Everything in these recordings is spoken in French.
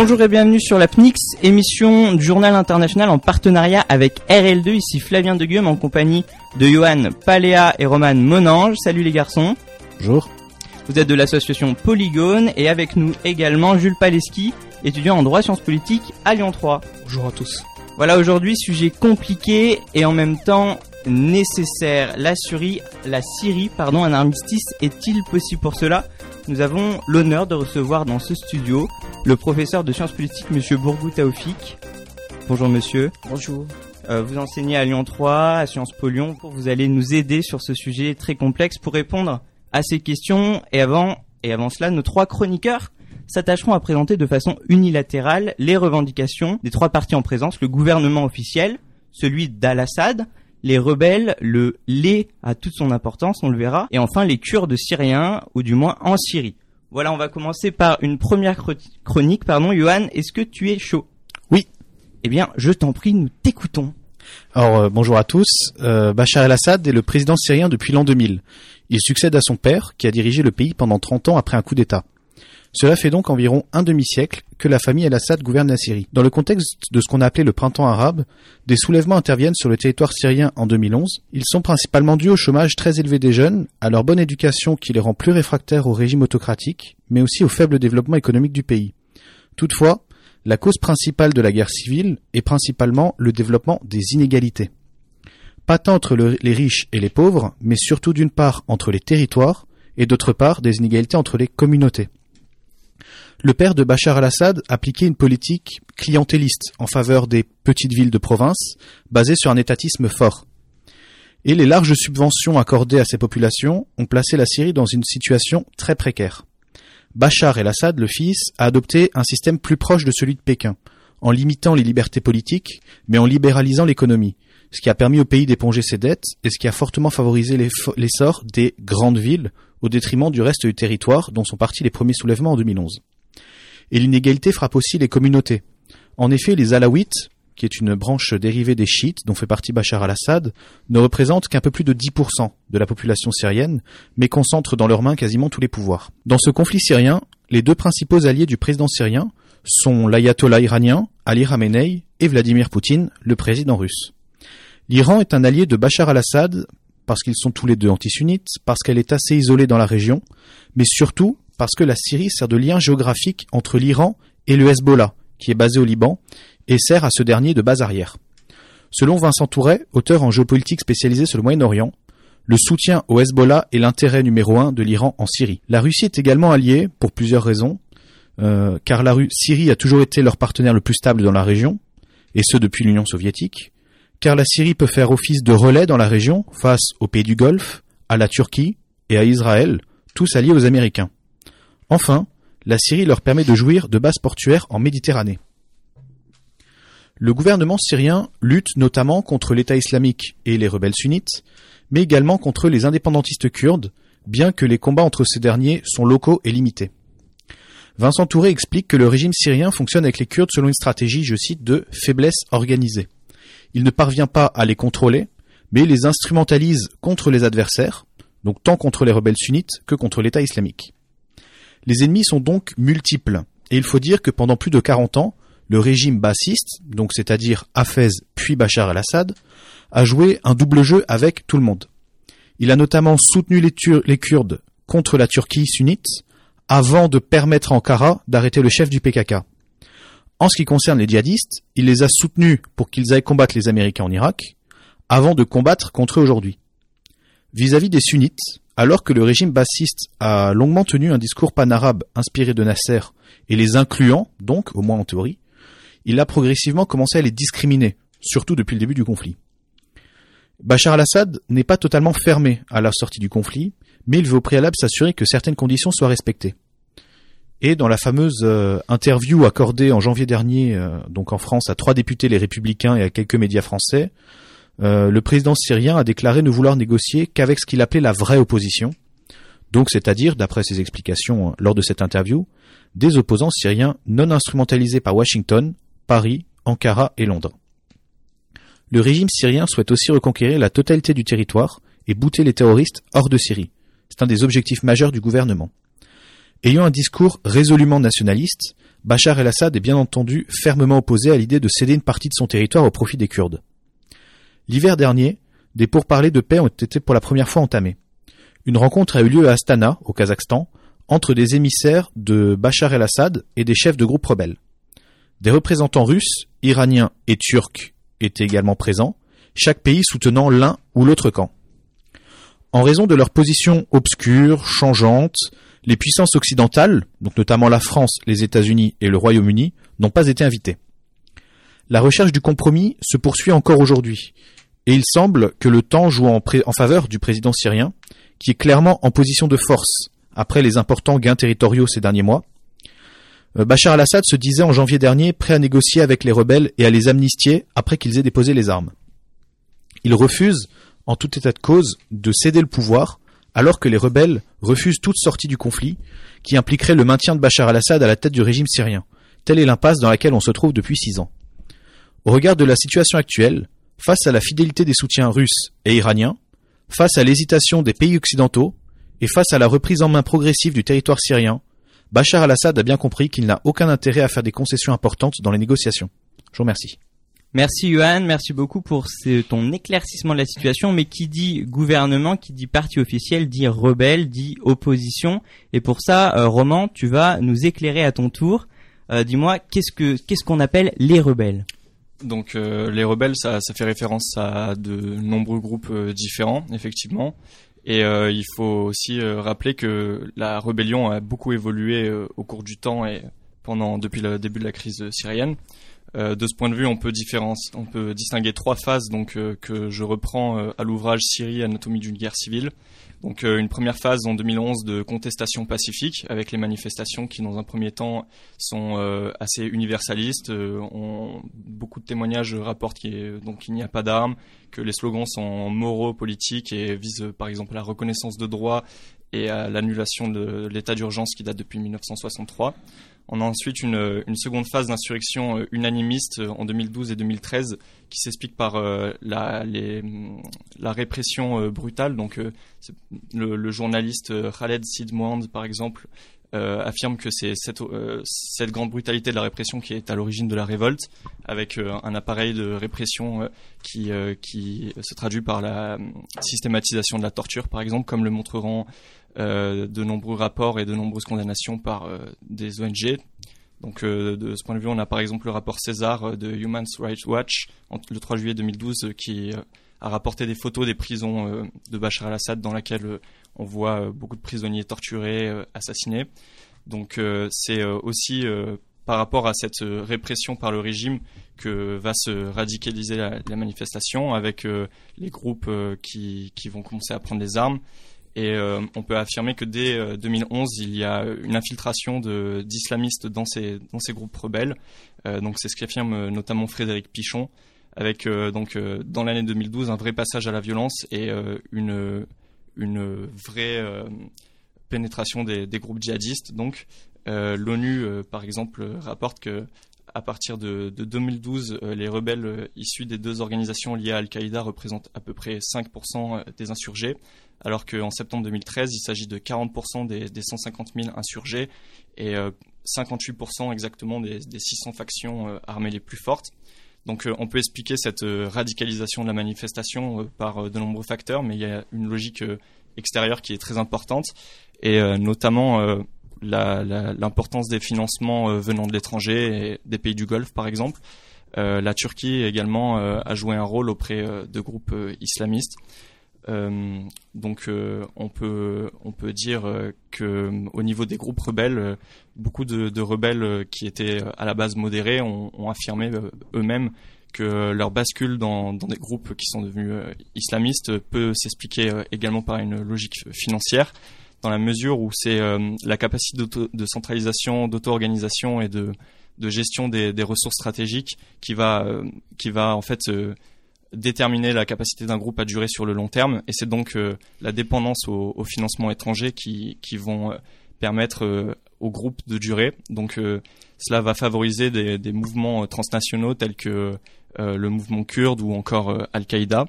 Bonjour et bienvenue sur la PNIX, émission du journal international en partenariat avec RL2. Ici Flavien de Guillaume en compagnie de Johan Paléa et Roman Monange. Salut les garçons. Bonjour. Vous êtes de l'association Polygone et avec nous également Jules Paleski, étudiant en droit sciences politiques à Lyon 3. Bonjour à tous. Voilà aujourd'hui sujet compliqué et en même temps nécessaire. La Syrie, la Syrie, pardon, un armistice est-il possible pour cela? Nous avons l'honneur de recevoir dans ce studio le professeur de sciences politiques, Monsieur Bourgou Taoufik. Bonjour Monsieur. Bonjour. Euh, vous enseignez à Lyon 3, à Sciences Po Lyon. Vous allez nous aider sur ce sujet très complexe pour répondre à ces questions. Et avant, et avant cela, nos trois chroniqueurs s'attacheront à présenter de façon unilatérale les revendications des trois partis en présence, le gouvernement officiel, celui d'Al-Assad, les rebelles, le lait a toute son importance, on le verra, et enfin les Kurdes syriens, ou du moins en Syrie. Voilà, on va commencer par une première chronique, pardon, Johan, est-ce que tu es chaud? Oui. Eh bien, je t'en prie, nous t'écoutons. Alors, euh, bonjour à tous. Euh, Bachar el-Assad est le président syrien depuis l'an 2000. Il succède à son père, qui a dirigé le pays pendant 30 ans après un coup d'État. Cela fait donc environ un demi-siècle que la famille El-Assad gouverne la Syrie. Dans le contexte de ce qu'on a appelé le printemps arabe, des soulèvements interviennent sur le territoire syrien en 2011. Ils sont principalement dus au chômage très élevé des jeunes, à leur bonne éducation qui les rend plus réfractaires au régime autocratique, mais aussi au faible développement économique du pays. Toutefois, la cause principale de la guerre civile est principalement le développement des inégalités. Pas tant entre les riches et les pauvres, mais surtout d'une part entre les territoires et d'autre part des inégalités entre les communautés. Le père de Bachar al-Assad appliquait une politique clientéliste en faveur des petites villes de province, basée sur un étatisme fort. Et les larges subventions accordées à ces populations ont placé la Syrie dans une situation très précaire. Bachar el-Assad, le fils, a adopté un système plus proche de celui de Pékin, en limitant les libertés politiques, mais en libéralisant l'économie, ce qui a permis au pays d'éponger ses dettes et ce qui a fortement favorisé l'essor des grandes villes au détriment du reste du territoire dont sont partis les premiers soulèvements en 2011 et l'inégalité frappe aussi les communautés. En effet, les Alaouites, qui est une branche dérivée des chiites dont fait partie Bachar al-Assad, ne représentent qu'un peu plus de 10% de la population syrienne, mais concentrent dans leurs mains quasiment tous les pouvoirs. Dans ce conflit syrien, les deux principaux alliés du président syrien sont l'ayatollah iranien, Ali Khamenei, et Vladimir Poutine, le président russe. L'Iran est un allié de Bachar al-Assad parce qu'ils sont tous les deux antisunnites, parce qu'elle est assez isolée dans la région, mais surtout parce que la Syrie sert de lien géographique entre l'Iran et le Hezbollah, qui est basé au Liban, et sert à ce dernier de base arrière. Selon Vincent Touret, auteur en géopolitique spécialisé sur le Moyen-Orient, le soutien au Hezbollah est l'intérêt numéro un de l'Iran en Syrie. La Russie est également alliée pour plusieurs raisons, euh, car la Syrie a toujours été leur partenaire le plus stable dans la région, et ce depuis l'Union soviétique, car la Syrie peut faire office de relais dans la région face aux pays du Golfe, à la Turquie et à Israël, tous alliés aux Américains. Enfin, la Syrie leur permet de jouir de bases portuaires en Méditerranée. Le gouvernement syrien lutte notamment contre l'État islamique et les rebelles sunnites, mais également contre les indépendantistes kurdes, bien que les combats entre ces derniers sont locaux et limités. Vincent Touré explique que le régime syrien fonctionne avec les Kurdes selon une stratégie, je cite, de faiblesse organisée. Il ne parvient pas à les contrôler, mais les instrumentalise contre les adversaires, donc tant contre les rebelles sunnites que contre l'État islamique. Les ennemis sont donc multiples, et il faut dire que pendant plus de 40 ans, le régime bassiste, donc c'est-à-dire Hafez puis Bachar el-Assad, a joué un double jeu avec tout le monde. Il a notamment soutenu les, les Kurdes contre la Turquie sunnite, avant de permettre à Ankara d'arrêter le chef du PKK. En ce qui concerne les djihadistes, il les a soutenus pour qu'ils aillent combattre les Américains en Irak, avant de combattre contre eux aujourd'hui. Vis-à-vis des sunnites, alors que le régime bassiste a longuement tenu un discours panarabe inspiré de Nasser et les incluant, donc, au moins en théorie, il a progressivement commencé à les discriminer, surtout depuis le début du conflit. Bachar al-Assad n'est pas totalement fermé à la sortie du conflit, mais il veut au préalable s'assurer que certaines conditions soient respectées. Et dans la fameuse euh, interview accordée en janvier dernier, euh, donc en France, à trois députés les républicains et à quelques médias français, euh, le président syrien a déclaré ne vouloir négocier qu'avec ce qu'il appelait la vraie opposition, donc c'est-à-dire, d'après ses explications lors de cette interview, des opposants syriens non instrumentalisés par Washington, Paris, Ankara et Londres. Le régime syrien souhaite aussi reconquérir la totalité du territoire et bouter les terroristes hors de Syrie. C'est un des objectifs majeurs du gouvernement. Ayant un discours résolument nationaliste, Bachar el-Assad est bien entendu fermement opposé à l'idée de céder une partie de son territoire au profit des Kurdes. L'hiver dernier, des pourparlers de paix ont été pour la première fois entamés. Une rencontre a eu lieu à Astana, au Kazakhstan, entre des émissaires de Bachar el-Assad et des chefs de groupes rebelles. Des représentants russes, iraniens et turcs étaient également présents, chaque pays soutenant l'un ou l'autre camp. En raison de leur position obscure, changeante, les puissances occidentales, donc notamment la France, les États-Unis et le Royaume-Uni, n'ont pas été invitées. La recherche du compromis se poursuit encore aujourd'hui, et il semble que le temps joue en, en, faveur du président syrien, qui est clairement en position de force après les importants gains territoriaux ces derniers mois. Euh, Bachar al-Assad se disait en janvier dernier prêt à négocier avec les rebelles et à les amnistier après qu'ils aient déposé les armes. Il refuse, en tout état de cause, de céder le pouvoir alors que les rebelles refusent toute sortie du conflit qui impliquerait le maintien de Bachar al-Assad à la tête du régime syrien. Telle est l'impasse dans laquelle on se trouve depuis six ans. Au regard de la situation actuelle, face à la fidélité des soutiens russes et iraniens, face à l'hésitation des pays occidentaux et face à la reprise en main progressive du territoire syrien, Bachar al-Assad a bien compris qu'il n'a aucun intérêt à faire des concessions importantes dans les négociations. Je vous remercie. Merci Johan, merci beaucoup pour ton éclaircissement de la situation. Mais qui dit gouvernement, qui dit parti officiel, dit rebelle, dit opposition. Et pour ça, euh, Roman, tu vas nous éclairer à ton tour. Euh, dis-moi, qu'est-ce que qu'est-ce qu'on appelle les rebelles? Donc euh, les rebelles, ça, ça fait référence à de nombreux groupes différents, effectivement. Et il faut aussi rappeler que la rébellion a beaucoup évolué au cours du temps et pendant depuis le début de la crise syrienne. Euh, de ce point de vue, on peut, distinguer trois phases euh, que je reprends euh, à l'ouvrage Syrie, anatomie d'une guerre civile. Donc une première phase en 2011 de contestation pacifique avec les manifestations qui dans un premier temps sont assez universalistes. Beaucoup de témoignages rapportent qu'il n'y a pas d'armes, que les slogans sont moraux, politiques et visent par exemple à la reconnaissance de droits et à l'annulation de l'état d'urgence qui date depuis 1963. On a ensuite une, seconde phase d'insurrection euh, unanimiste euh, en 2012 et 2013 qui s'explique par euh, la, la, répression brutale. Donc, le, journaliste Khaled Sid par exemple, affirme que c'est cette, cette, grande brutalité de la répression qui est à l'origine de la révolte, avec un appareil de répression qui, qui se traduit par la systématisation de la torture, par exemple, comme le montreront de nombreux rapports et de nombreuses condamnations par euh, des ONG. Donc euh, de ce point de vue, on a par exemple le rapport César de Human Rights Watch le 3 juillet 2012 qui a rapporté des photos des prisons de Bachar al-Assad dans lesquelles on voit beaucoup de prisonniers torturés, assassinés. Donc c'est aussi par rapport à cette répression par le régime que va se radicaliser la, manifestation avec les groupes qui, vont commencer à prendre les armes et euh, on peut affirmer que dès 2011, euh, il y a une infiltration d'islamistes dans ces, groupes rebelles. Euh, donc c'est ce qu'affirme notamment Frédéric Pichon, avec donc dans l'année 2012 un vrai passage à la violence et une, une vraie pénétration des, des, groupes djihadistes. Donc l'ONU, par exemple, rapporte que à partir de, de 2012, les rebelles issus des deux organisations liées à Al-Qaïda représentent à peu près 5% des insurgés, alors qu'en septembre 2013, il s'agit de 40% des, 150 000 insurgés et 58% euh, exactement des, 600 factions euh, armées les plus fortes. Donc euh, on peut expliquer cette radicalisation de la manifestation par de nombreux facteurs, mais il y a une logique extérieure qui est très importante, et notamment l'importance des financements venant de l'étranger des pays du Golfe, par exemple. la Turquie également a joué un rôle auprès de groupes islamistes. Euh, donc euh, on peut on peut dire euh, que au niveau des groupes rebelles, beaucoup de, rebelles qui étaient à la base modérés ont, affirmé eux-mêmes que leur bascule dans, des groupes qui sont devenus islamistes peut s'expliquer également par une logique financière, dans la mesure où c'est la capacité de centralisation, d'auto-organisation et de, gestion des, ressources stratégiques qui va qui va en fait déterminer la capacité d'un groupe à durer sur le long terme. Et c'est donc euh, la dépendance au, au, financement étranger qui, qui vont euh, permettre euh, au groupe de durer. Donc cela va favoriser des mouvements transnationaux tels que le mouvement kurde ou encore Al-Qaïda.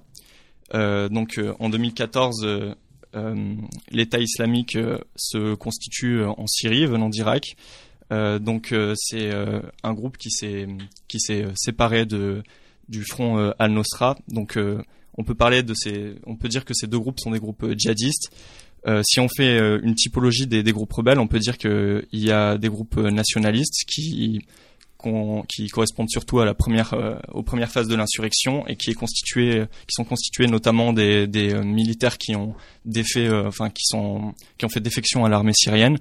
donc en 2014, l'État islamique se constitue en Syrie, venant d'Irak. donc c'est un groupe qui s'est séparé du front Al-Nusra. Donc on peut parler de ces, on peut dire que ces deux groupes sont des groupes djihadistes. Euh, si on fait une typologie des, des, groupes rebelles, on peut dire qu'il y a des groupes nationalistes qui qui correspondent surtout à la première, euh, aux premières phases de l'insurrection et qui est constitué, qui sont constitués notamment des, des euh, militaires qui ont défait, euh, enfin qui sont, qui ont fait défection à l'armée syrienne.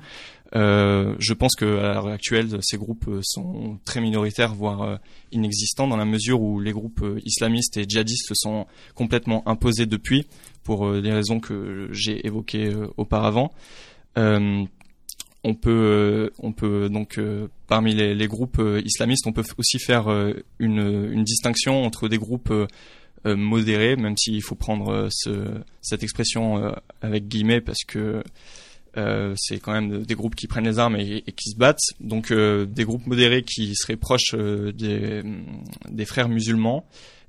je pense que à l'heure actuelle, ces groupes sont très minoritaires, voire inexistants, dans la mesure où les groupes islamistes et djihadistes se sont complètement imposés depuis, pour des raisons que j'ai évoquées auparavant. Euh, on peut, euh, on peut donc euh, parmi les, groupes euh, islamistes, on peut aussi faire une, distinction entre des groupes modérés, même s'il faut prendre cette expression avec guillemets parce que c'est quand même des groupes qui prennent les armes et, qui se battent. Donc des groupes modérés qui seraient proches des, des frères musulmans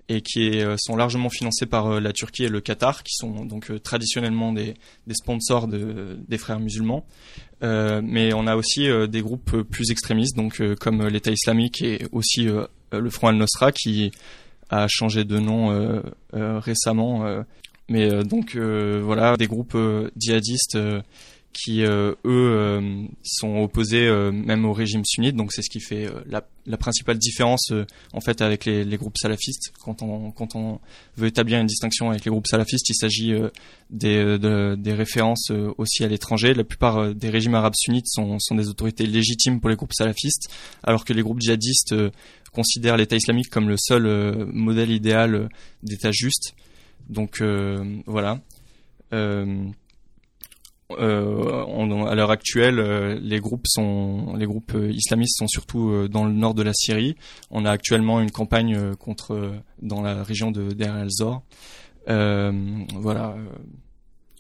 et qui sont largement financés par la Turquie et le Qatar, qui sont donc traditionnellement des, sponsors de, des frères musulmans. Euh, mais on a aussi euh, des groupes plus extrémistes, donc euh, comme l'État islamique et aussi le Front al-Nosra qui a changé de nom récemment. mais donc voilà, des groupes djihadistes qui euh, eux euh, sont opposés euh, même au régime sunnite. Donc c'est ce qui fait la, la, principale différence en fait avec les, les, groupes salafistes. Quand on quand on veut établir une distinction avec les groupes salafistes il s'agit des, de, des références aussi à l'étranger. La plupart des régimes arabes sunnites sont, sont des autorités légitimes pour les groupes salafistes alors que les groupes djihadistes considèrent l'État islamique comme le seul modèle idéal d'État juste. Donc voilà euh, à l'heure actuelle, euh, les groupes sont, les groupes euh, islamistes sont surtout euh, dans le nord de la Syrie. On a actuellement une campagne contre dans la région de Der el-Zor. voilà.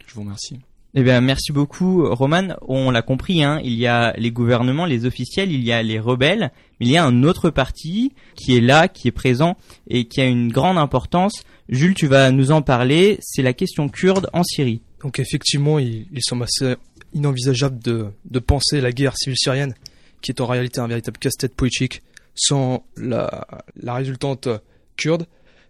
je vous remercie. Eh bien, merci beaucoup, Roman. On l'a compris, hein, il y a les gouvernements, les officiels, il y a les rebelles, mais il y a un autre parti qui est là, qui est présent et qui a une grande importance. Jules, tu vas nous en parler. C'est la question kurde en Syrie. Donc effectivement, il, semble assez inenvisageable de, penser la guerre civile syrienne, qui est en réalité un véritable casse-tête politique, sans la, résultante kurde,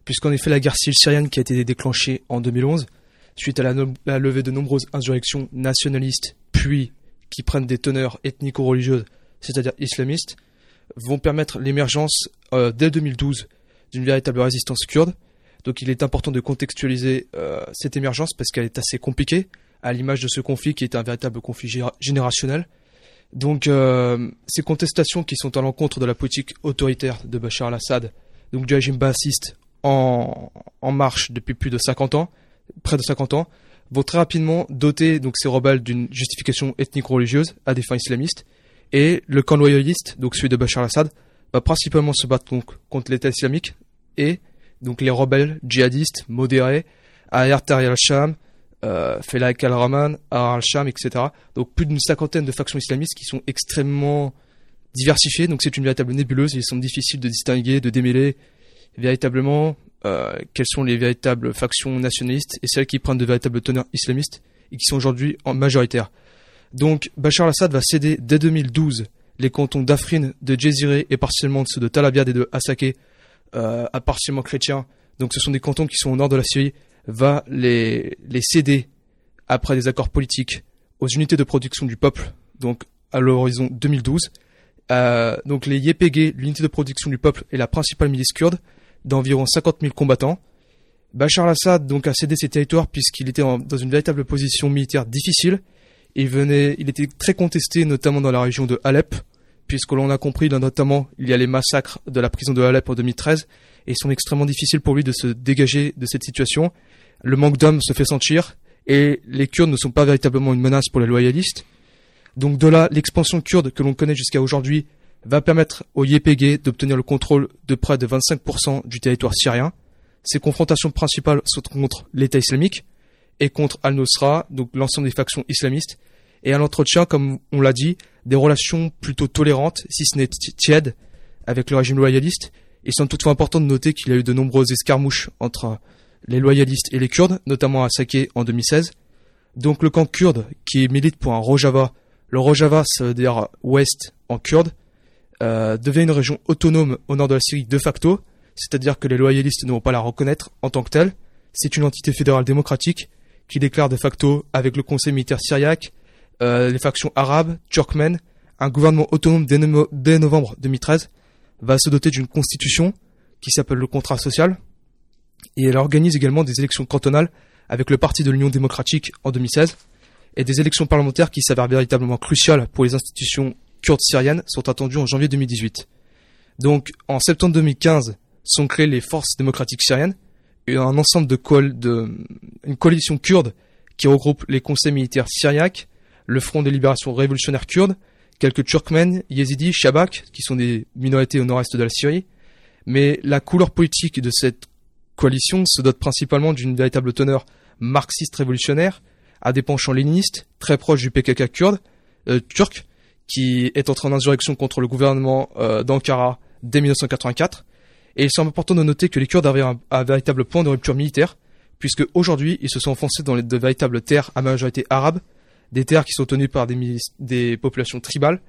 puisqu'en effet la guerre civile syrienne qui a été déclenchée en 2011, suite à la, la levée de nombreuses insurrections nationalistes, puis qui prennent des teneurs ethnico-religieuses, c'est-à-dire islamistes, vont permettre l'émergence euh, dès 2012 d'une véritable résistance kurde, donc il est important de contextualiser euh, cette émergence parce qu'elle est assez compliquée, à l'image de ce conflit qui est un véritable conflit générationnel. Donc euh, ces contestations qui sont à l'encontre de la politique autoritaire de Bachar al-Assad, donc du régime bassiste en, marche depuis plus de 50 ans, près de 50 ans, vont très rapidement doter donc ces rebelles d'une justification ethnique-religieuse à des fins islamistes, et le camp loyaliste, donc celui de Bachar al-Assad, va principalement se battre donc contre l'État islamique et donc les rebelles djihadistes modérés, Ayar al-Sham, euh, al-Rahman, al-Sham, etc. Donc plus d'une cinquantaine de factions islamistes qui sont extrêmement diversifiées. Donc c'est une véritable nébuleuse. Il semble difficile de distinguer, de démêler véritablement euh, quelles sont les véritables factions nationalistes et celles qui prennent de véritables teneurs islamistes et qui sont aujourd'hui en majoritaire. Donc Bachar al-Assad va céder dès 2012 les cantons d'Afrin, de Jezireh et partiellement ceux de Tal et de Hasake euh, à partiellement chrétien, donc ce sont des cantons qui sont au nord de la Syrie, va les, les céder après des accords politiques aux unités de production du peuple, donc à l'horizon 2012. Euh, donc les YPG, l'unité de production du peuple, est la principale milice kurde d'environ 50 000 combattants. Bachar al-Assad donc a cédé ses territoires puisqu'il était dans une véritable position militaire difficile. Il venait, il était très contesté, notamment dans la région de Alep, puisque l'on a compris, notamment, il y a les massacres de la prison de Alep en 2013, et ils sont extrêmement difficiles pour lui de se dégager de cette situation. Le manque d'hommes se fait sentir, et les Kurdes ne sont pas véritablement une menace pour les loyalistes. Donc de là, l'expansion kurde que l'on connaît jusqu'à aujourd'hui va permettre au YPG d'obtenir le contrôle de près de 25% du territoire syrien. Ses confrontations principales sont contre l'État islamique et contre Al-Nusra, donc l'ensemble des factions islamistes, et à l'entretien, comme on l'a dit, des relations plutôt tolérantes, si ce n'est tièdes, avec le régime loyaliste. Il semble toutefois important de noter qu'il y a eu de nombreuses escarmouches entre les loyalistes et les Kurdes, notamment à Saké en 2016. Donc le camp kurde qui milite pour un Rojava, le Rojava ça veut dire ouest en kurde, euh, devient une région autonome au nord de la Syrie de facto, c'est-à-dire que les loyalistes ne vont pas la reconnaître en tant que telle. C'est une entité fédérale démocratique qui déclare de facto avec le conseil militaire syriaque, euh, les factions arabes, turkmènes, un gouvernement autonome dès, no- dès novembre 2013 va se doter d'une constitution qui s'appelle le contrat social et elle organise également des élections cantonales avec le parti de l'Union démocratique en 2016 et des élections parlementaires qui s'avèrent véritablement cruciales pour les institutions kurdes syriennes sont attendues en janvier 2018. Donc en septembre 2015 sont créées les forces démocratiques syriennes, un ensemble de, de une coalition kurde qui regroupe les conseils militaires syriaques, le Front de libération révolutionnaire kurde, quelques Turkmènes, Yézidis, Shabak, qui sont des minorités au nord-est de la Syrie. Mais la couleur politique de cette coalition se dote principalement d'une véritable teneur marxiste révolutionnaire, à des penchants léninistes, très proches du PKK kurde, euh, turc, qui est entré en insurrection contre le gouvernement euh, d'Ankara dès 1984. Et il semble important de noter que les Kurdes avaient un, véritable point de rupture militaire, puisque aujourd'hui ils se sont enfoncés dans de véritables terres à majorité arabe, des terres qui sont tenues par des, des populations tribales,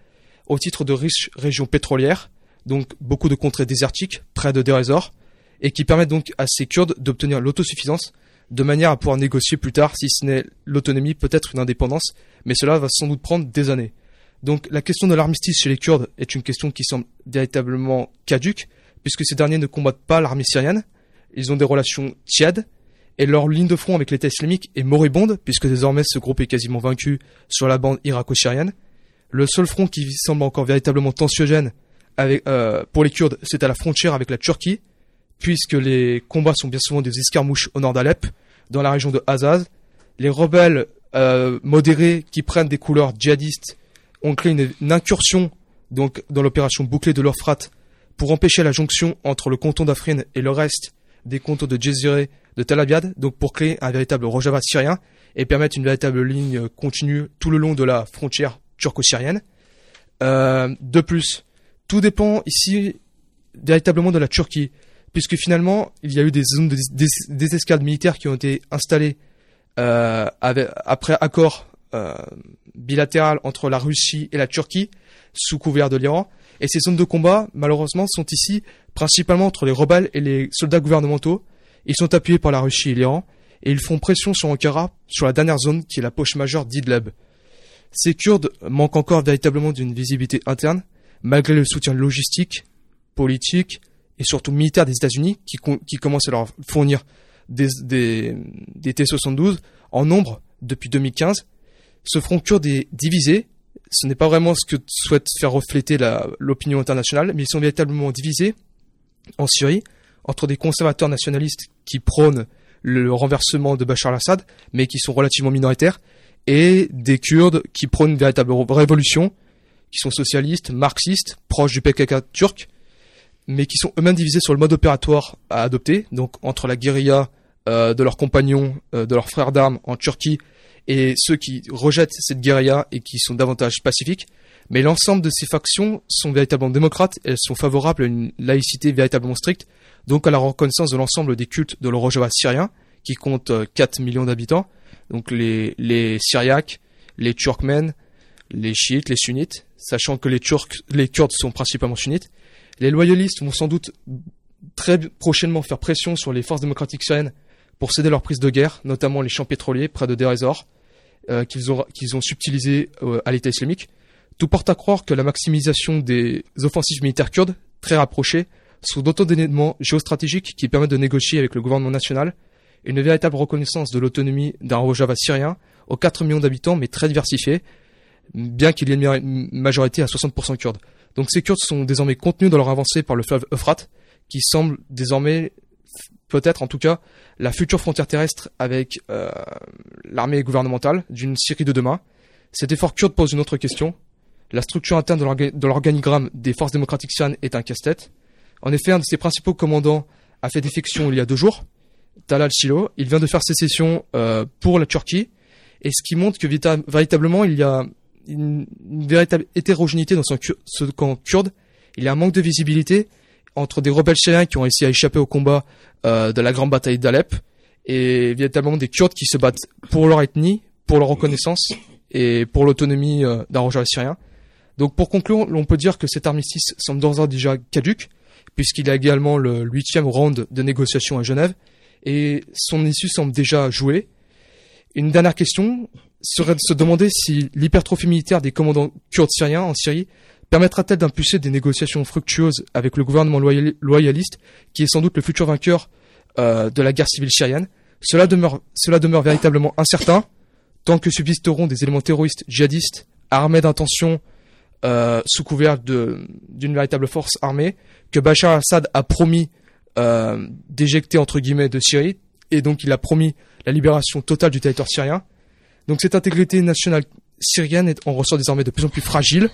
au titre de riches régions pétrolières, donc beaucoup de contrées désertiques, près de Deresor, et qui permettent donc à ces Kurdes d'obtenir l'autosuffisance, de manière à pouvoir négocier plus tard, si ce n'est l'autonomie, peut-être une indépendance, mais cela va sans doute prendre des années. Donc la question de l'armistice chez les Kurdes est une question qui semble véritablement caduque, puisque ces derniers ne combattent pas l'armée syrienne, ils ont des relations tièdes, et leur ligne de front avec l'État islamique est moribonde, puisque désormais ce groupe est quasiment vaincu sur la bande irako-syrienne. Le seul front qui semble encore véritablement tensiogène avec, euh, pour les Kurdes, c'est à la frontière avec la Turquie, puisque les combats sont bien souvent des escarmouches au nord d'Alep, dans la région de Azaz. Les rebelles euh, modérés qui prennent des couleurs djihadistes ont créé une, incursion donc dans l'opération bouclée de l'Euphrate pour empêcher la jonction entre le canton d'Afrin et le reste des cantons de Djezireh de Tel Abyad, donc pour créer un véritable Rojava syrien et permettre une véritable ligne continue tout le long de la frontière turco-syrienne. Euh, de plus, tout dépend ici véritablement de la Turquie, puisque finalement il y a eu des zones de des, escales militaires qui ont été installées euh, après accord euh, bilatéral entre la Russie et la Turquie sous couvert de l'Iran. Et ces zones de combat, malheureusement, sont ici principalement entre les rebelles et les soldats gouvernementaux. Ils sont appuyés par la Russie et l'Iran, et ils font pression sur Ankara sur la dernière zone qui est la poche majeure d'Idleb. Ces Kurdes manquent encore véritablement d'une visibilité interne, malgré le soutien logistique, politique et surtout militaire des États-Unis qui, qui commencent à leur fournir des, des, des T-72 en nombre depuis 2015. Ce front kurde est divisé. Ce n'est pas vraiment ce que souhaite faire refléter l'opinion internationale, mais ils sont véritablement divisés en Syrie entre des conservateurs nationalistes qui prônent le renversement de Bachar al-Assad, mais qui sont relativement minoritaires, et des Kurdes qui prônent une véritable révolution, qui sont socialistes, marxistes, proches du PKK turc, mais qui sont eux-mêmes divisés sur le mode opératoire à adopter, donc entre la guérilla euh, de leurs compagnons, euh, de leurs frères d'armes en Turquie, et ceux qui rejettent cette guérilla et qui sont davantage pacifiques. Mais l'ensemble de ces factions sont véritablement démocrates, elles sont favorables à une laïcité véritablement stricte, donc à la reconnaissance de l'ensemble des cultes de l'Orojava syrien, qui compte euh, 4 millions d'habitants, donc les, les Syriaques, les Turkmènes, les chiites, les sunnites, sachant que les Turcs, les Kurdes sont principalement sunnites. Les loyalistes vont sans doute très prochainement faire pression sur les forces démocratiques syriennes pour céder leur prise de guerre, notamment les champs pétroliers près de Deir euh, qu'ils ont, qu'ils ont subtilisé euh, à l'État islamique. Tout porte à croire que la maximisation des offensives militaires kurdes, très rapprochées, sont d'autant d'éléments géostratégiques qui permettent de négocier avec le gouvernement national une véritable reconnaissance de l'autonomie d'un Rojava syrien aux 4 millions d'habitants, mais très diversifié, bien qu'il y ait une ma- majorité à 60% kurdes. Donc ces Kurdes sont désormais contenus dans leur avancée par le fleuve Euphrate, qui semble désormais, peut-être en tout cas, la future frontière terrestre avec euh, l'armée gouvernementale d'une Syrie de demain. Cet effort kurde pose une autre question. La structure interne de l'organigramme des forces démocratiques syriennes est un casse-tête. En effet, un de ses principaux commandants a fait défection il y a deux jours, Talal Silo. Il vient de faire sécession euh, pour la Turquie, et ce qui montre que véritablement il y a une, une véritable hétérogénéité dans ce camp kurde. Il y a un manque de visibilité entre des rebelles syriens qui ont réussi à échapper au combat euh, de la grande bataille d'Alep et véritablement des Kurdes qui se battent pour leur ethnie, pour leur reconnaissance et pour l'autonomie euh, d'un Roger syrien. Donc pour conclure, on peut dire que cet armistice semble d'ores et déjà caduque, puisqu'il a également le huitième round de négociations à Genève, et son issue semble déjà jouée. Une dernière question serait de se demander si l'hypertrophie militaire des commandants kurdes syriens en Syrie permettra-t-elle d'impulser des négociations fructueuses avec le gouvernement loyaliste, qui est sans doute le futur vainqueur euh, de la guerre civile syrienne? Cela demeure, cela demeure véritablement incertain, tant que subsisteront des éléments terroristes djihadistes armés d'intentions euh, sous couvert d'une véritable force armée, que Bachar al-Assad a promis euh, d'éjecter entre guillemets de Syrie, et donc il a promis la libération totale du territoire syrien. Donc cette intégrité nationale syrienne en ressort désormais de plus en plus fragile.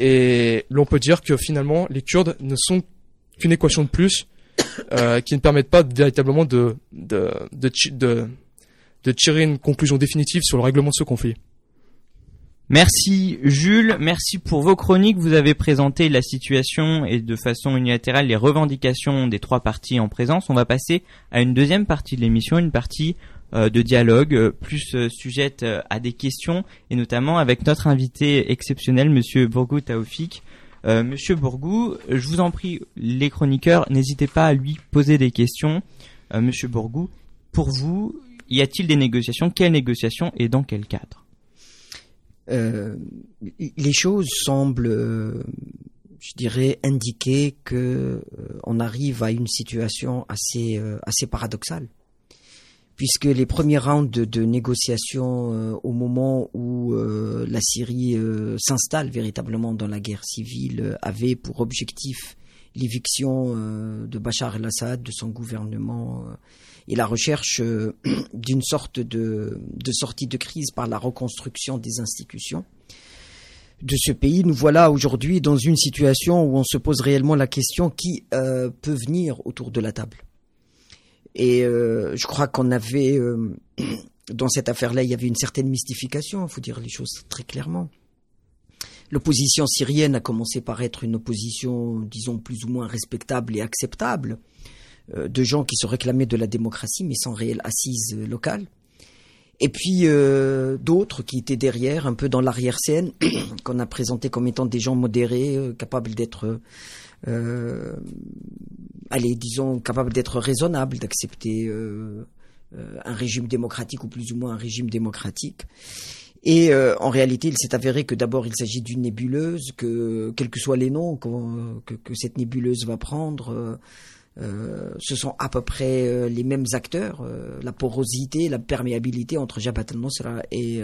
Et l'on peut dire que finalement, les Kurdes ne sont qu'une équation de plus euh, qui ne permettent pas véritablement de, de, de, de, de tirer une conclusion définitive sur le règlement de ce conflit. Merci Jules, merci pour vos chroniques. Vous avez présenté la situation et de façon unilatérale les revendications des trois parties en présence. On va passer à une deuxième partie de l'émission, une partie euh, de dialogue euh, plus euh, sujette à des questions et notamment avec notre invité exceptionnel, Monsieur Bourgou Taoufik. Monsieur Bourgou, je vous en prie, les chroniqueurs, n'hésitez pas à lui poser des questions. Monsieur Bourgou, pour vous, y a-t-il des négociations? Quelles négociations et dans quel cadre? Les choses semblent, je dirais, indiquer que on arrive à une situation assez paradoxale. Puisque les premiers rounds de, négociations euh, au moment où euh, la Syrie euh, s'installe véritablement dans la guerre civile avaient pour objectif l'éviction de Bachar el-Assad, de son gouvernement et la recherche d'une sorte de, sortie de crise par la reconstruction des institutions de ce pays. Nous voilà aujourd'hui dans une situation où on se pose réellement la question qui peut venir autour de la table. Et euh, je crois qu'on avait, euh, dans cette affaire-là, il y avait une certaine mystification, il faut dire les choses très clairement. L'opposition syrienne a commencé par être une opposition, disons, plus ou moins respectable et acceptable, euh, de gens qui se réclamaient de la démocratie, mais sans réelle assise locale. Et puis d'autres qui étaient derrière, un peu dans l'arrière-scène, qu'on a présenté comme étant des gens modérés, capables d'être euh, allez, disons, capable d'être raisonnable, d'accepter euh, euh, un régime démocratique ou plus ou moins un régime démocratique. Et euh, en réalité, il s'est avéré que d'abord il s'agit d'une nébuleuse, que quels que soient les noms que, que, cette nébuleuse va prendre, euh, ce sont à peu près les mêmes acteurs. la porosité, la perméabilité entre Jabhat al-Nusra et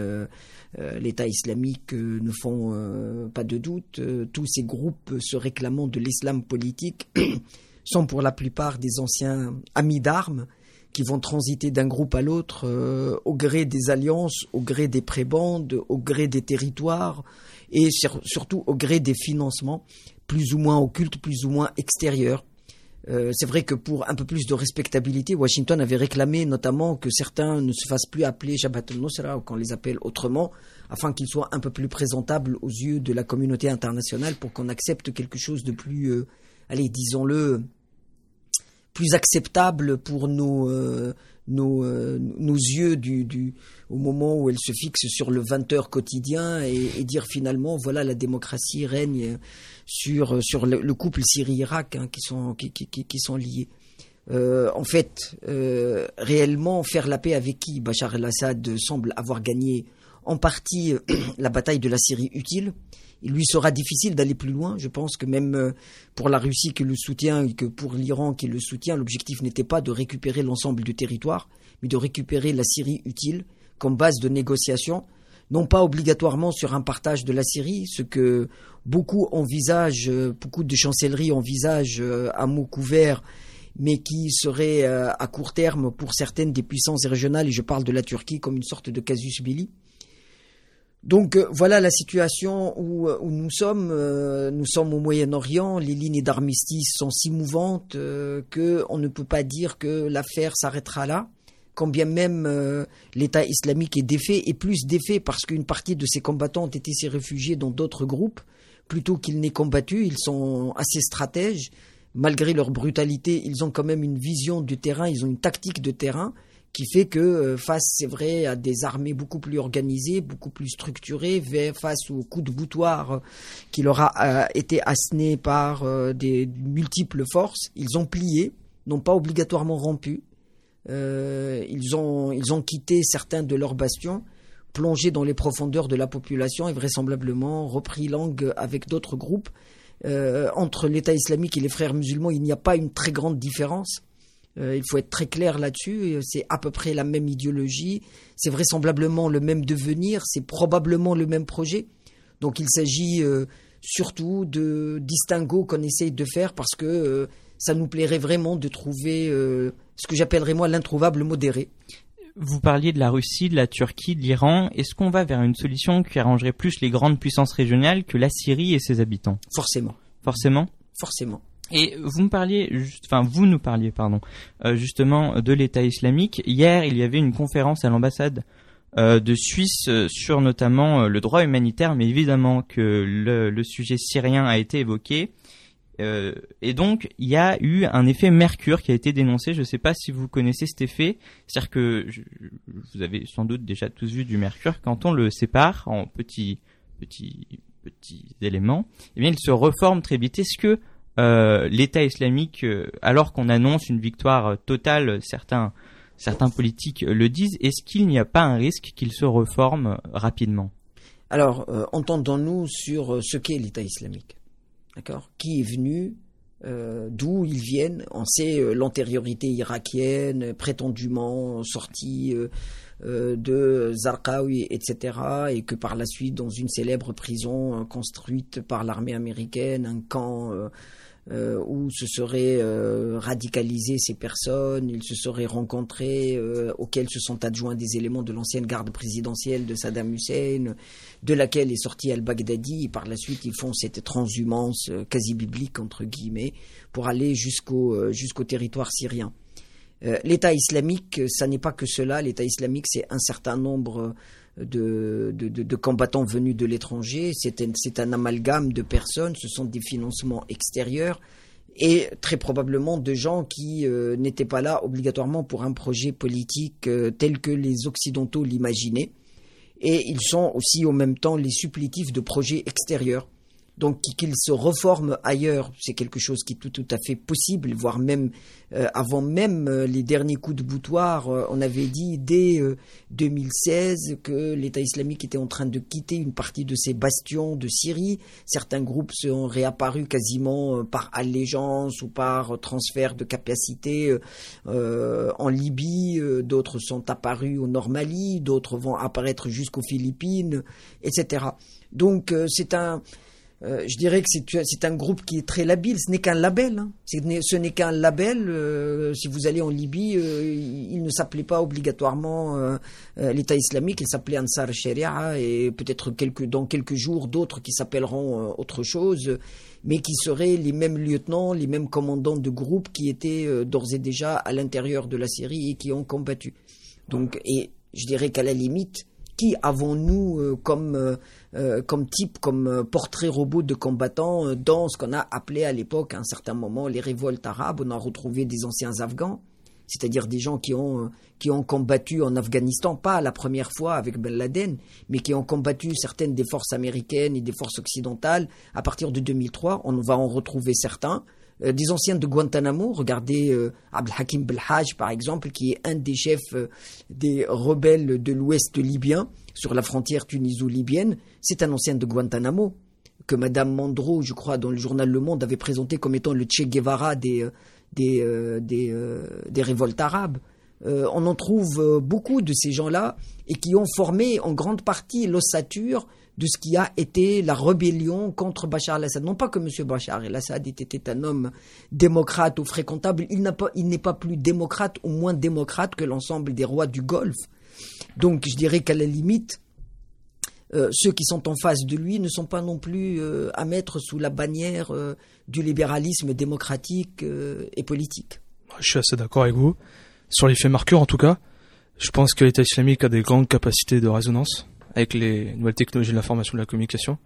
l'État islamique ne font pas de doute. tous ces groupes se réclamant de l'islam politique sont pour la plupart des anciens amis d'armes qui vont transiter d'un groupe à l'autre euh, au gré des alliances, au gré des prébandes, au gré des territoires et surtout au gré des financements plus ou moins occultes, plus ou moins extérieurs. Euh, c'est vrai que pour un peu plus de respectabilité, Washington avait réclamé notamment que certains ne se fassent plus appeler Jabhat al-Nusra ou qu'on les appelle autrement, afin qu'ils soient un peu plus présentables aux yeux de la communauté internationale pour qu'on accepte quelque chose de plus, euh, allez, disons-le, plus acceptable pour nos, euh, nos, euh, nos yeux du, au moment où elle se fixe sur le 20 heures quotidien et, dire finalement voilà la démocratie règne sur, sur le, couple Syrie-Irak hein, qui, sont, qui, sont liés. Euh, en fait, réellement faire la paix avec qui? Bachar el-Assad semble avoir gagné en partie la bataille de la Syrie utile il lui sera difficile d'aller plus loin. Je pense que même euh, pour la Russie qui le soutient et que pour l'Iran qui le soutient, l'objectif n'était pas de récupérer l'ensemble du territoire, mais de récupérer la Syrie utile comme base de négociation, non pas obligatoirement sur un partage de la Syrie, ce que beaucoup envisagent, euh, beaucoup de chancelleries envisagent euh, à mots couverts, mais qui serait à court terme pour certaines des puissances régionales, et je parle de la Turquie comme une sorte de casus belli. Donc euh, voilà la situation où, euh, nous sommes. Euh, nous sommes au Moyen-Orient. Les lignes d'armistice sont si mouvantes que on ne peut pas dire que l'affaire s'arrêtera là. Quand bien même l'État islamique est défait, et plus défait parce qu'une partie de ses combattants ont été ses réfugiés dans d'autres groupes, plutôt qu'ils n'aient combattu. Ils sont assez stratèges. Malgré leur brutalité, ils ont quand même une vision du terrain, ils ont une tactique de terrain qui fait que euh, face, c'est vrai, à des armées beaucoup plus organisées, beaucoup plus structurées, face aux coups de boutoir euh, qui leur a euh, été asséné par des multiples forces, ils ont plié, n'ont pas obligatoirement rompu. ils ont ils ont quitté certains de leurs bastions, plongé dans les profondeurs de la population et vraisemblablement repris langue avec d'autres groupes. entre l'État islamique et les frères musulmans, il n'y a pas une très grande différence. Euh, il faut être très clair là-dessus. C'est à peu près la même idéologie. C'est vraisemblablement le même devenir. C'est probablement le même projet. Donc il s'agit euh, surtout de distinguo qu'on essaye de faire parce que euh, ça nous plairait vraiment de trouver ce que j'appellerais moi l'introuvable modéré. Vous parliez de la Russie, de la Turquie, de l'Iran. Est-ce qu'on va vers une solution qui arrangerait plus les grandes puissances régionales que la Syrie et ses habitants? Forcément. Forcément? Forcément. Et vous me parliez, enfin vous nous parliez, pardon, euh, justement de l'État islamique. Hier, il y avait une conférence à l'ambassade euh, de Suisse sur notamment euh, le droit humanitaire, mais évidemment que le, sujet syrien a été évoqué. et donc, il y a eu un effet Mercure qui a été dénoncé. Je ne sais pas si vous connaissez cet effet. C'est-à-dire que vous avez sans doute déjà tous vu du Mercure. Quand on le sépare en petits, petits, petits éléments, eh bien, il se reforme très vite. Est-ce que euh, l'État islamique, euh, alors qu'on annonce une victoire totale, certains, certains politiques le disent, est-ce qu'il n'y a pas un risque qu'il se reforme rapidement? Alors, euh, entendons-nous sur ce qu'est l'État islamique. D'accord? Qui est venu D'où ils viennent On sait l'antériorité irakienne, prétendument sortie de Zarqawi, etc. Et que par la suite, dans une célèbre prison construite par l'armée américaine, un camp euh, où se seraient euh, radicalisées ces personnes, ils se seraient rencontrés, euh, auxquels se sont adjoints des éléments de l'ancienne garde présidentielle de Saddam Hussein, de laquelle est sorti al-Baghdadi, et par la suite ils font cette transhumance quasi biblique, entre guillemets, pour aller jusqu'au jusqu'au territoire syrien. L'État islamique, ça n'est pas que cela. L'État islamique, c'est un certain nombre de, combattants venus de l'étranger. C'est un, un amalgame de personnes, ce sont des financements extérieurs et très probablement de gens qui euh, n'étaient pas là obligatoirement pour un projet politique euh, tel que les Occidentaux l'imaginaient. Et ils sont aussi en même temps les supplétifs de projets extérieurs. Donc qu'il se reforme ailleurs, c'est quelque chose qui est tout, tout à fait possible, voire même euh, avant même euh, les derniers coups de boutoir, euh, on avait dit dès 2016 que l'État islamique était en train de quitter une partie de ses bastions de Syrie. Certains groupes sont réapparus quasiment par allégeance ou par transfert de capacité en Libye, d'autres sont apparus au Nord Mali, d'autres vont apparaître jusqu'aux Philippines, etc. Donc c'est un euh, je dirais que c'est un groupe qui est très labile. Ce n'est qu'un label. Hein. Ce n'est qu'un label. Euh, si vous allez en Libye, euh, il ne s'appelait pas obligatoirement l'État islamique. Il s'appelait Ansar Sharia et peut-être dans quelques jours d'autres qui s'appelleront autre chose, mais qui seraient les mêmes lieutenants, les mêmes commandants de groupe qui étaient d'ores et déjà à l'intérieur de la Syrie et qui ont combattu. Donc, et je dirais qu'à la limite, qui avons-nous comme euh, comme type, comme euh, portrait robot de combattants euh, dans ce qu'on a appelé à l'époque, à un certain moment, les révoltes arabes? On a retrouvé des anciens Afghans, c'est-à-dire des gens qui ont, qui ont combattu en Afghanistan, pas la première fois avec Ben Laden, mais qui ont combattu certaines des forces américaines et des forces occidentales. À partir de 2003, on va en retrouver certains. Des anciens de Guantanamo, regardez euh, Hakim Belhaj par exemple, qui est un des chefs des rebelles de l'ouest libyen, sur la frontière tuniso-libyenne, c'est un ancien de Guantanamo, que Madame Mandro, je crois, dans le journal Le Monde, avait présenté comme étant le Che Guevara des, euh, euh, euh, des, révoltes arabes. on en trouve beaucoup de ces gens-là et qui ont formé en grande partie l'ossature de ce qui a été la rébellion contre Bachar el-Assad. Non pas que M. Bachar el-Assad était un homme démocrate ou fréquentable, il n'est pas, pas plus démocrate ou moins démocrate que l'ensemble des rois du Golfe. Donc je dirais qu'à la limite, euh, ceux qui sont en face de lui ne sont pas non plus euh, à mettre sous la bannière euh, du libéralisme démocratique et politique. Je suis assez d'accord avec vous. Sur les faits en tout cas, je pense que l'État islamique a des grandes capacités de résonance avec les nouvelles technologies de l'information et de la communication.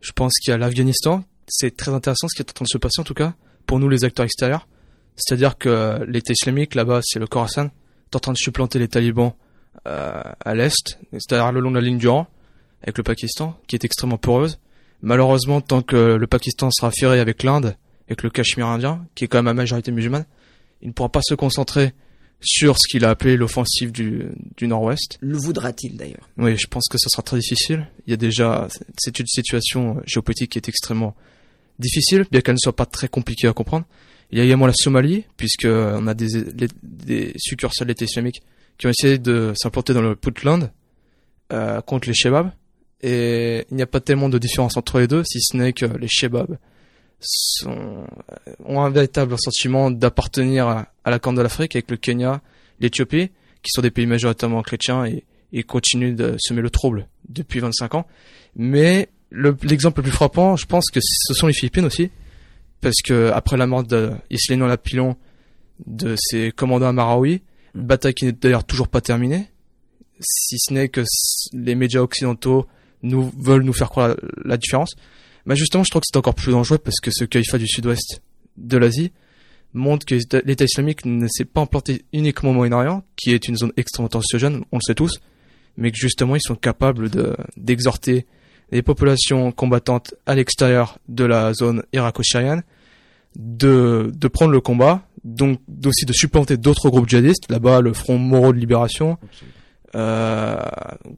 Je pense qu'il y a l'Afghanistan. C'est très intéressant ce qui est en train de se passer, en tout cas, pour nous les acteurs extérieurs. C'est-à-dire que l'État islamique, là-bas, c'est le Khorasan, est en train de supplanter les talibans euh, à l'est, c'est-à-dire le long de la ligne du rang, avec le Pakistan, qui est extrêmement poreuse. Malheureusement, tant que le Pakistan sera ferré avec l'Inde, avec le Cachemire indien, qui est quand même à majorité musulmane, il ne pourra pas se concentrer sur ce qu'il a appelé l'offensive du, du Nord-Ouest. Le voudra-t-il d'ailleurs? Oui, je pense que ça sera très difficile. Il y a déjà, c'est une situation géopolitique qui est extrêmement difficile, bien qu'elle ne soit pas très compliquée à comprendre. Il y a également la Somalie, puisque on a des, des succursales de l'État islamique qui ont essayé de s'implanter dans le Puntland euh, contre les Shebabs. Et il n'y a pas tellement de différence entre les deux, si ce n'est que les Shebabs sont, ont un véritable sentiment d'appartenir à, la Corne de l'Afrique avec le Kenya, l'Éthiopie, qui sont des pays majoritairement chrétiens et, et continuent de semer le trouble depuis 25 ans. Mais l'exemple le, plus frappant, je pense que ce sont les Philippines aussi, parce que après la mort de Isleno Lapilon, de ses commandants à Marawi, bataille qui n'est d'ailleurs toujours pas terminée, si ce n'est que les médias occidentaux nous veulent nous faire croire la, différence. Mais justement, je trouve que c'est encore plus dangereux parce que ce califat du sud-ouest de l'Asie montre que l'État islamique ne s'est pas implanté uniquement au Moyen-Orient, qui est une zone extrêmement tensionnelle, on le sait tous, mais que justement ils sont capables de d'exhorter les populations combattantes à l'extérieur de la zone irako-syrienne de, de prendre le combat, donc aussi de supplanter d'autres groupes djihadistes, là-bas le Front Moro de Libération. Euh,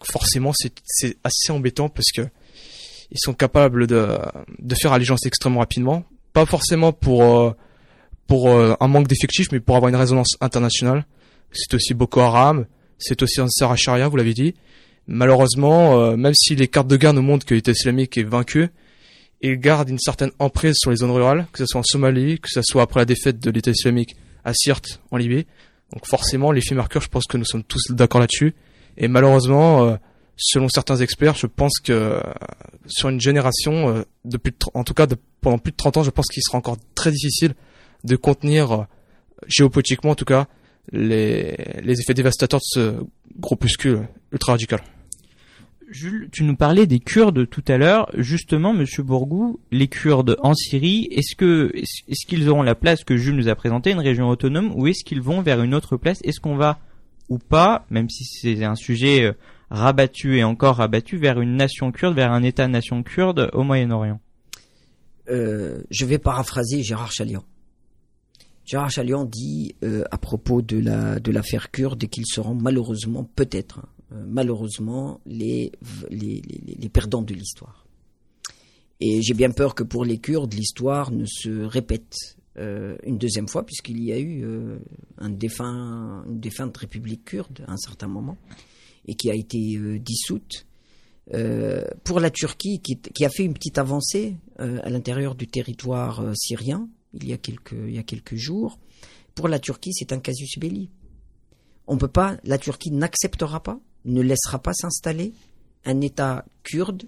forcément, c'est assez embêtant parce que ils sont capables de, de faire allégeance extrêmement rapidement, pas forcément pour euh, pour euh, un manque d'effectifs, mais pour avoir une résonance internationale. C'est aussi Boko Haram, c'est aussi Ansar Sharia, vous l'avez dit. Malheureusement, euh, même si les cartes de guerre nous montrent que l'État islamique est vaincu, il garde une certaine emprise sur les zones rurales, que ce soit en Somalie, que ce soit après la défaite de l'État islamique à Sirte, en Libye. Donc forcément, l'effet marqueur, je pense que nous sommes tous d'accord là-dessus. Et malheureusement, selon certains experts, je pense que euh, sur une génération, euh, depuis, en tout cas de, pendant plus de 30 ans, je pense qu'il sera encore très difficile de contenir, géopolitiquement en tout cas, les, les effets dévastateurs de ce groupuscule ultra-radical. Jules, tu nous parlais des Kurdes tout à l'heure. Justement, Monsieur Bourgou, les Kurdes en Syrie, est-ce que est-ce qu'ils auront la place que Jules nous a présenté, une région autonome, ou est-ce qu'ils vont vers une autre place? Est-ce qu'on va ou pas, même si c'est un sujet euh, rabattu et encore rabattu, vers une nation kurde, vers un État-nation kurde au Moyen-Orient euh, Je vais paraphraser Gérard Chalian. Gérard Chalian dit euh, à propos de la de l'affaire kurde qu'ils seront malheureusement peut-être euh, malheureusement les, les, perdants de l'histoire. Et j'ai bien peur que pour les Kurdes, l'histoire ne se répète une deuxième fois, puisqu'il y a eu un défunt, une défunte république kurde à un certain moment, et qui a été dissoute. pour la Turquie, qui, a fait une petite avancée à l'intérieur du territoire syrien, il y, a quelques, il y a quelques jours, pour la Turquie, c'est un casus belli. On peut pas, la Turquie n'acceptera pas ne laissera pas s'installer un État kurde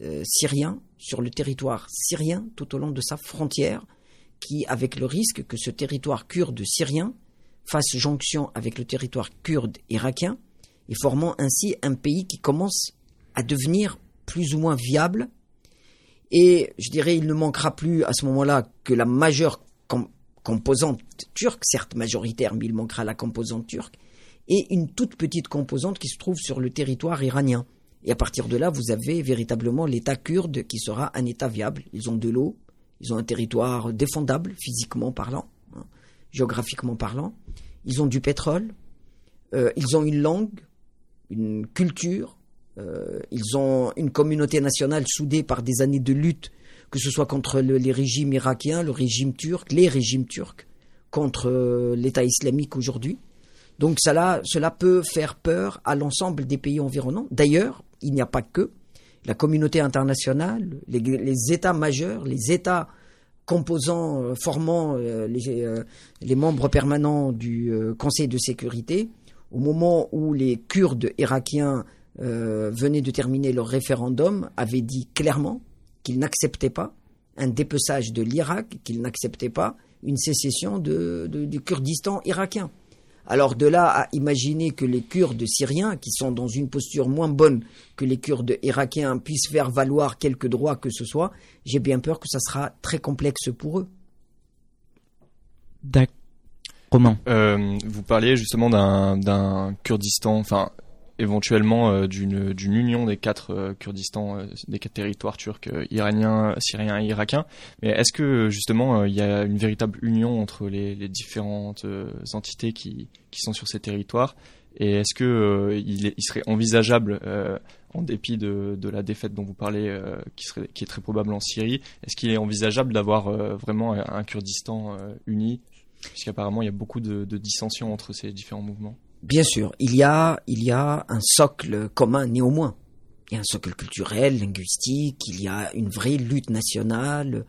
euh, syrien sur le territoire syrien tout au long de sa frontière, qui, avec le risque que ce territoire kurde syrien fasse jonction avec le territoire kurde irakien, et formant ainsi un pays qui commence à devenir plus ou moins viable. Et je dirais, il ne manquera plus à ce moment-là que la majeure composante turque, certes majoritaire, mais il manquera la composante turque, et une toute petite composante qui se trouve sur le territoire iranien. Et à partir de là, vous avez véritablement l'État kurde qui sera un État viable. Ils ont de l'eau, ils ont un territoire défendable physiquement parlant, hein, géographiquement parlant. Ils ont du pétrole, euh, ils ont une langue, une culture, euh, ils ont une communauté nationale soudée par des années de lutte, que ce soit contre les régimes irakiens, le régime turc, les régimes turcs, contre euh, l'État islamique aujourd'hui. Donc cela, peut faire peur à l'ensemble des pays environnants. D'ailleurs, il n'y a pas que la communauté internationale, les, États majeurs, les États composants, euh, formant les, membres permanents du Conseil de sécurité, au moment où les Kurdes irakiens venaient de terminer leur référendum, avaient dit clairement qu'ils n'acceptaient pas un dépeçage de l'Irak, qu'ils n'acceptaient pas une sécession du Kurdistan irakien. Alors de là à imaginer que les Kurdes syriens, qui sont dans une posture moins bonne que les Kurdes irakiens, puissent faire valoir quelques droits que ce soit, j'ai bien peur que ça sera très complexe pour eux. D'accord. Euh, vous parliez justement d'un Kurdistan, enfin éventuellement euh, d'une union des quatre euh, Kurdistan, euh, des quatre territoires turcs, euh, iraniens, syriens et irakiens. Mais est-ce que justement il y a une véritable union entre les, les différentes entités qui qui sont sur ces territoires? Et est-ce que il, il, serait envisageable en dépit de, de, la défaite dont vous parlez, euh, qui, serait, qui est très probable en Syrie, est-ce qu'il est envisageable d'avoir vraiment un Kurdistan uni Puisqu'apparemment, il y a beaucoup de, dissensions entre ces différents mouvements. Bien sûr, il y a, il y a un socle commun, néanmoins. Il y a un socle culturel, linguistique, il y a une vraie lutte nationale.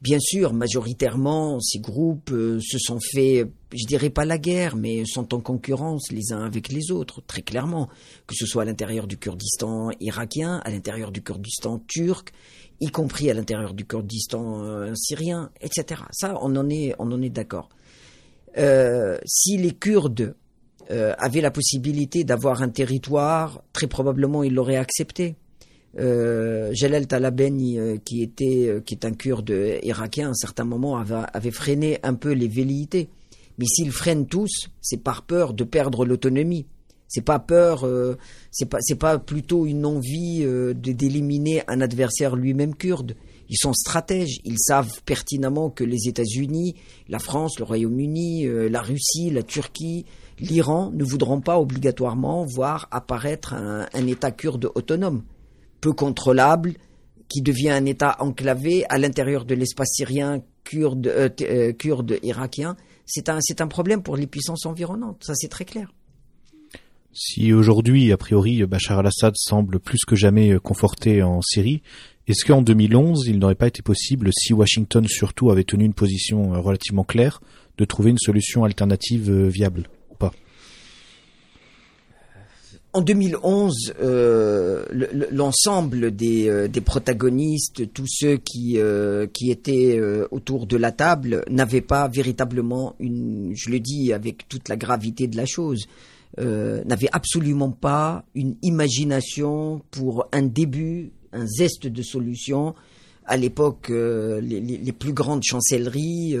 Bien sûr, majoritairement, ces groupes euh, se sont fait, je dirais pas la guerre, mais sont en concurrence les uns avec les autres, très clairement. Que ce soit à l'intérieur du Kurdistan irakien, à l'intérieur du Kurdistan turc, y compris à l'intérieur du Kurdistan euh, syrien, etc. Ça, on en est, on en est d'accord. Euh, si les Kurdes euh, avaient la possibilité d'avoir un territoire, très probablement ils l'auraient accepté. Euh, Jalal Talabani, qui était, est un kurde irakien, à un certain moment avait, freiné un peu les velléités. Mais s'ils freinent tous, c'est par peur de perdre l'autonomie. C'est pas peur, c'est pas, pas plutôt une envie d'éliminer un adversaire lui-même kurde. Ils sont stratèges, ils savent pertinemment que les États-Unis, la France, le Royaume-Uni, la Russie, la Turquie, l'Iran ne voudront pas obligatoirement voir apparaître un, État kurde autonome peu contrôlable, qui devient un État enclavé à l'intérieur de l'espace syrien, kurde, euh, euh, irakien. C'est un, un problème pour les puissances environnantes, ça c'est très clair. Si aujourd'hui, a priori, Bachar al-Assad semble plus que jamais conforté en Syrie, est-ce qu'en 2011, il n'aurait pas été possible, si Washington surtout avait tenu une position relativement claire, de trouver une solution alternative viable en 2011, euh, l'ensemble des, euh, protagonistes, tous ceux qui, euh, étaient euh, autour de la table, n'avaient pas véritablement une, je le dis avec toute la gravité de la chose, euh, n'avaient absolument pas une imagination pour un début, un zeste de solution. À l'époque, les, les, les, plus grandes chancelleries,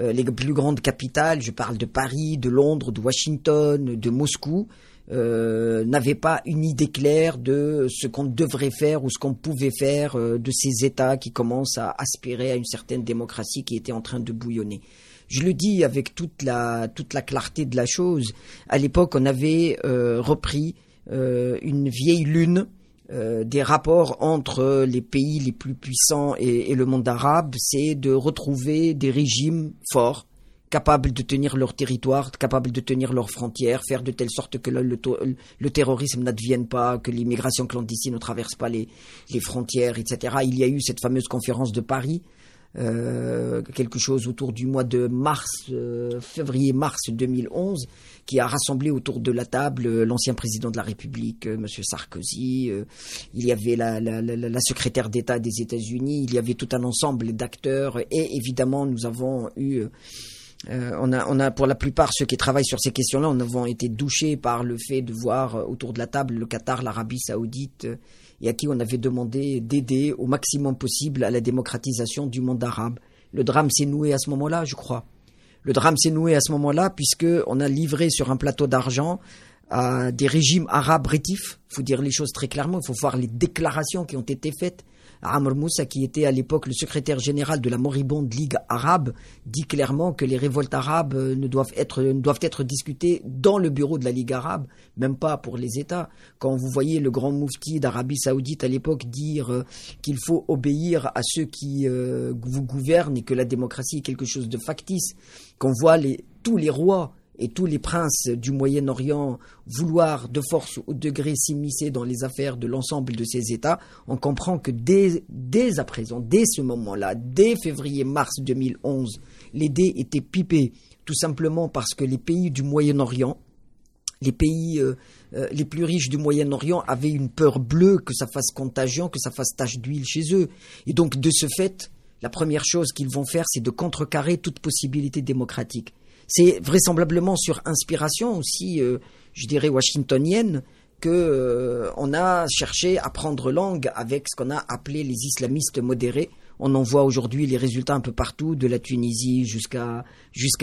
les plus grandes capitales, je parle de Paris, de Londres, de Washington, de Moscou, euh, n'avaient pas une idée claire de ce qu'on devrait faire ou ce qu'on pouvait faire euh, de ces États qui commencent à aspirer à une certaine démocratie qui était en train de bouillonner. Je le dis avec toute la, toute la clarté de la chose. À l'époque, on avait euh, repris euh, une vieille lune euh, des rapports entre les pays les plus puissants et, le monde arabe, c'est de retrouver des régimes forts capables de tenir leur territoire, capables de tenir leurs frontières, faire de telle sorte que le, terrorisme n'advienne pas, que l'immigration clandestine ne traverse pas les, frontières, etc. Il y a eu cette fameuse conférence de Paris, euh, quelque chose autour du mois de mars, euh, février-mars 2011, qui a rassemblé autour de la table euh, l'ancien président de la République, M. Sarkozy, il y avait la, la, la, secrétaire d'État des États-Unis, il y avait tout un ensemble d'acteurs, et évidemment nous avons eu on, a, on a, pour la plupart, ceux qui travaillent sur ces questions-là, on avons été douchés par le fait de voir autour de la table le Qatar, l'Arabie Saoudite, et à qui on avait demandé d'aider au maximum possible à la démocratisation du monde arabe. Le drame s'est noué à ce moment-là, je crois. Le drame s'est noué à ce moment-là puisque on a livré sur un plateau d'argent à des régimes arabes rétifs. Il faut dire les choses très clairement. Il faut voir les déclarations qui ont été faites Amr Moussa, qui était à l'époque le secrétaire général de la moribonde Ligue arabe, dit clairement que les révoltes arabes euh, ne doivent être, discutées dans le bureau de la Ligue arabe, même pas pour les États. Quand vous voyez le grand moufti d'Arabie saoudite à l'époque dire euh, qu'il faut obéir à ceux qui euh, vous gouvernent et que la démocratie est quelque chose de factice, qu'on voit les, tous les rois et tous les princes du Moyen-Orient vouloir de force ou de degré s'immiscer dans les affaires de l'ensemble de ces États, on comprend que dès, dès à présent, dès ce moment-là, dès février-mars 2011, les dés étaient pipés, tout simplement parce que les pays du Moyen-Orient, les pays euh, euh, les plus riches du Moyen-Orient avaient une peur bleue que ça fasse contagion, que ça fasse tache d'huile chez eux. Et donc, de ce fait, la première chose qu'ils vont faire, c'est de contrecarrer toute possibilité démocratique. C'est vraisemblablement sur inspiration aussi, euh, je dirais, washingtonienne, que euh, on a cherché à prendre langue avec ce qu'on a appelé les islamistes modérés. On en voit aujourd'hui les résultats un peu partout, de la Tunisie jusqu'à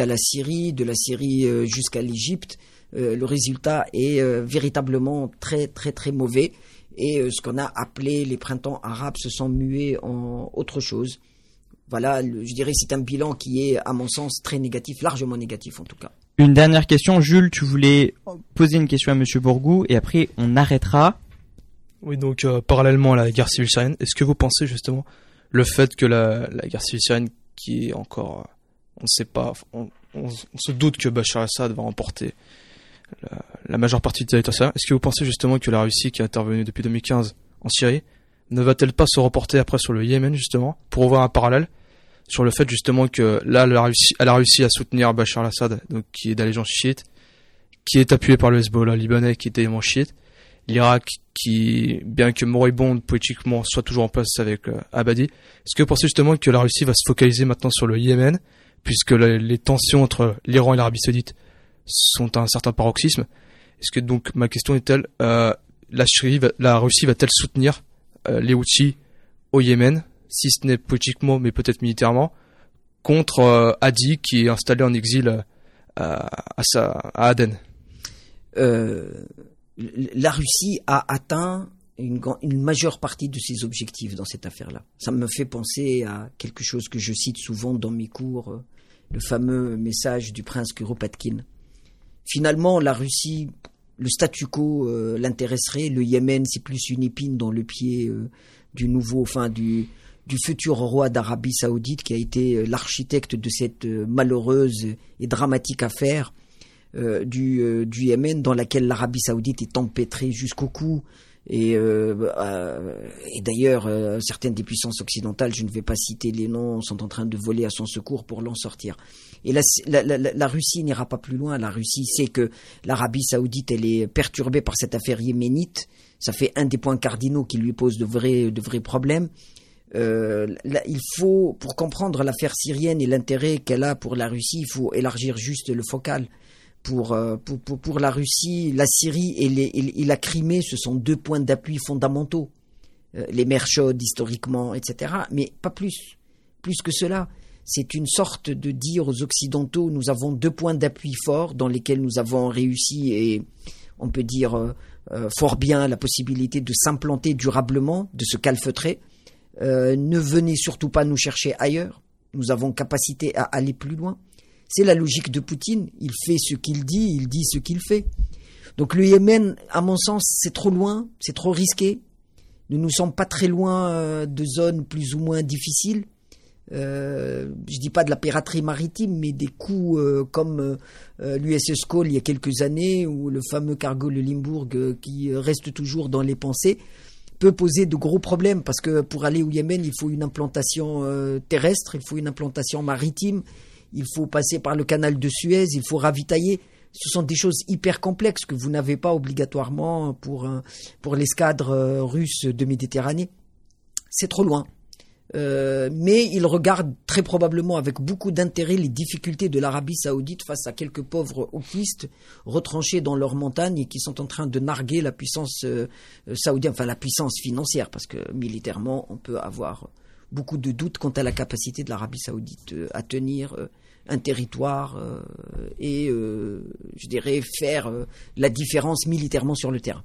la Syrie, de la Syrie euh, jusqu'à l'Égypte. Euh, le résultat est véritablement très très très mauvais et ce qu'on a appelé les printemps arabes se sont mués en autre chose. Voilà, je dirais c'est un bilan qui est à mon sens très négatif, largement négatif en tout cas. Une dernière question, Jules, tu voulais poser une question à Monsieur Bourgou et après on arrêtera. Oui, donc euh, parallèlement à la guerre civile syrienne, est-ce que vous pensez justement le fait que la, guerre civile syrienne, qui est encore, euh, on ne sait pas, on, se doute que Bachar al-Assad va remporter la, majeure partie du territoire syrien, est-ce que vous pensez justement que la Russie, qui est intervenue depuis 2015 en Syrie, ne va-t-elle pas se reporter après sur le Yémen justement pour voir un parallèle sur le fait justement que là, elle a réussi, a réussi à soutenir Bachar al-Assad, donc qui est d'allégeance chiite, qui est appuyé par le Hezbollah libanais, qui est également chiite. L'Irak, qui, bien que moribond politiquement, soit toujours en place avec euh, Abadi. Est-ce que vous pensez justement que la Russie va se focaliser maintenant sur le Yémen, puisque les tensions entre l'Iran et l'Arabie Saoudite sont à un certain paroxysme? Est-ce que donc ma question est-elle, euh, la, la Russie va-t-elle soutenir euh, les Houthis au Yémen? Si ce n'est politiquement, mais peut-être militairement, contre euh, Hadi qui est installé en exil euh, à, à Aden. Euh, la Russie a atteint une, une, majeure partie de ses objectifs dans cette affaire-là. Ça me fait penser à quelque chose que je cite souvent dans mes cours, le fameux message du prince Kuropatkin. Finalement, la Russie, le statu quo l'intéresserait. Le Yémen, c'est plus une épine dans le pied du nouveau, enfin du, du futur roi d'Arabie saoudite qui a été euh, l'architecte de cette euh, malheureuse et dramatique affaire euh, du, du, Yémen dans laquelle l'Arabie saoudite est empêtrée jusqu'au cou. Et, d'ailleurs, certaines des puissances occidentales, je ne vais pas citer les noms, sont en train de voler à son secours pour l'en sortir. Et la, la Russie n'ira pas plus loin. La Russie sait que l'Arabie saoudite, elle est perturbée par cette affaire yéménite. Ça fait un des points cardinaux qui lui pose de vrais, de vrais problèmes. Euh, il faut, pour comprendre l'affaire syrienne et l'intérêt qu'elle a pour la Russie, il faut élargir juste le focal. Pour, euh, la Russie, la Syrie et, la Crimée, ce sont deux points d'appui fondamentaux. Euh, les mers chaudes, historiquement, etc. Mais pas plus. Plus que cela. C'est une sorte de dire aux Occidentaux, nous avons deux points d'appui forts dans lesquels nous avons réussi et on peut dire fort bien la possibilité de s'implanter durablement, de se calfeutrer euh, ne venez surtout pas nous chercher ailleurs. Nous avons capacité à aller plus loin. C'est la logique de Poutine. Il fait ce qu'il dit, il dit ce qu'il fait. Donc le Yémen, à mon sens, c'est trop loin, c'est trop risqué. Nous ne sommes pas très loin euh, de zones plus ou moins difficiles. Euh, je dis pas de la piraterie maritime, mais des coups euh, comme l'USS Cole il y a quelques années, ou le fameux cargo le Limbourg qui reste toujours dans les pensées peut poser de gros problèmes parce que pour aller au Yémen, il faut une implantation euh, terrestre, il faut une implantation maritime, il faut passer par le canal de Suez, il faut ravitailler. Ce sont des choses hyper complexes que vous n'avez pas obligatoirement pour, pour l'escadre euh, russe de Méditerranée. C'est trop loin. Euh, mais il regarde très probablement avec beaucoup d'intérêt les difficultés de l'Arabie saoudite face à quelques pauvres hopistes retranchés dans leurs montagnes et qui sont en train de narguer la puissance euh, saoudienne, enfin la puissance financière, parce que militairement, on peut avoir beaucoup de doutes quant à la capacité de l'Arabie saoudite euh, à tenir un territoire et, je dirais, faire la différence militairement sur le terrain.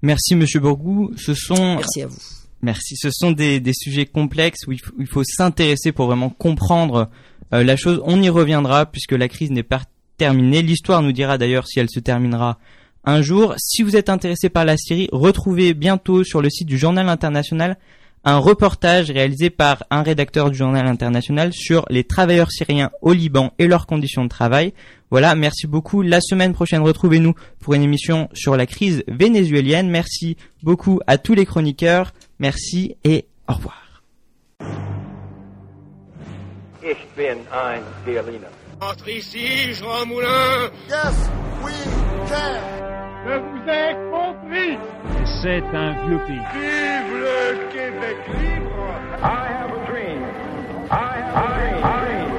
Merci Monsieur Bourgou. Ce sont... Merci à vous Merci. Ce sont des, sujets complexes où il faut, s'intéresser pour vraiment comprendre euh, la chose. On y reviendra puisque la crise n'est pas terminée. L'histoire nous dira d'ailleurs si elle se terminera un jour. Si vous êtes intéressé par la Syrie, retrouvez bientôt sur le site du Journal International un reportage réalisé par un rédacteur du Journal International sur les travailleurs syriens au Liban et leurs conditions de travail. Voilà, merci beaucoup. La semaine prochaine, retrouvez-nous pour une émission sur la crise vénézuélienne. Merci beaucoup à tous les chroniqueurs. Merci et au revoir. Ich bin ein Berliner. Entre ici, Jean Moulin. Yes, we can. Je vous ai compris. C'est un vieux pays. Vive le Québec libre. I have a dream. I have a dream.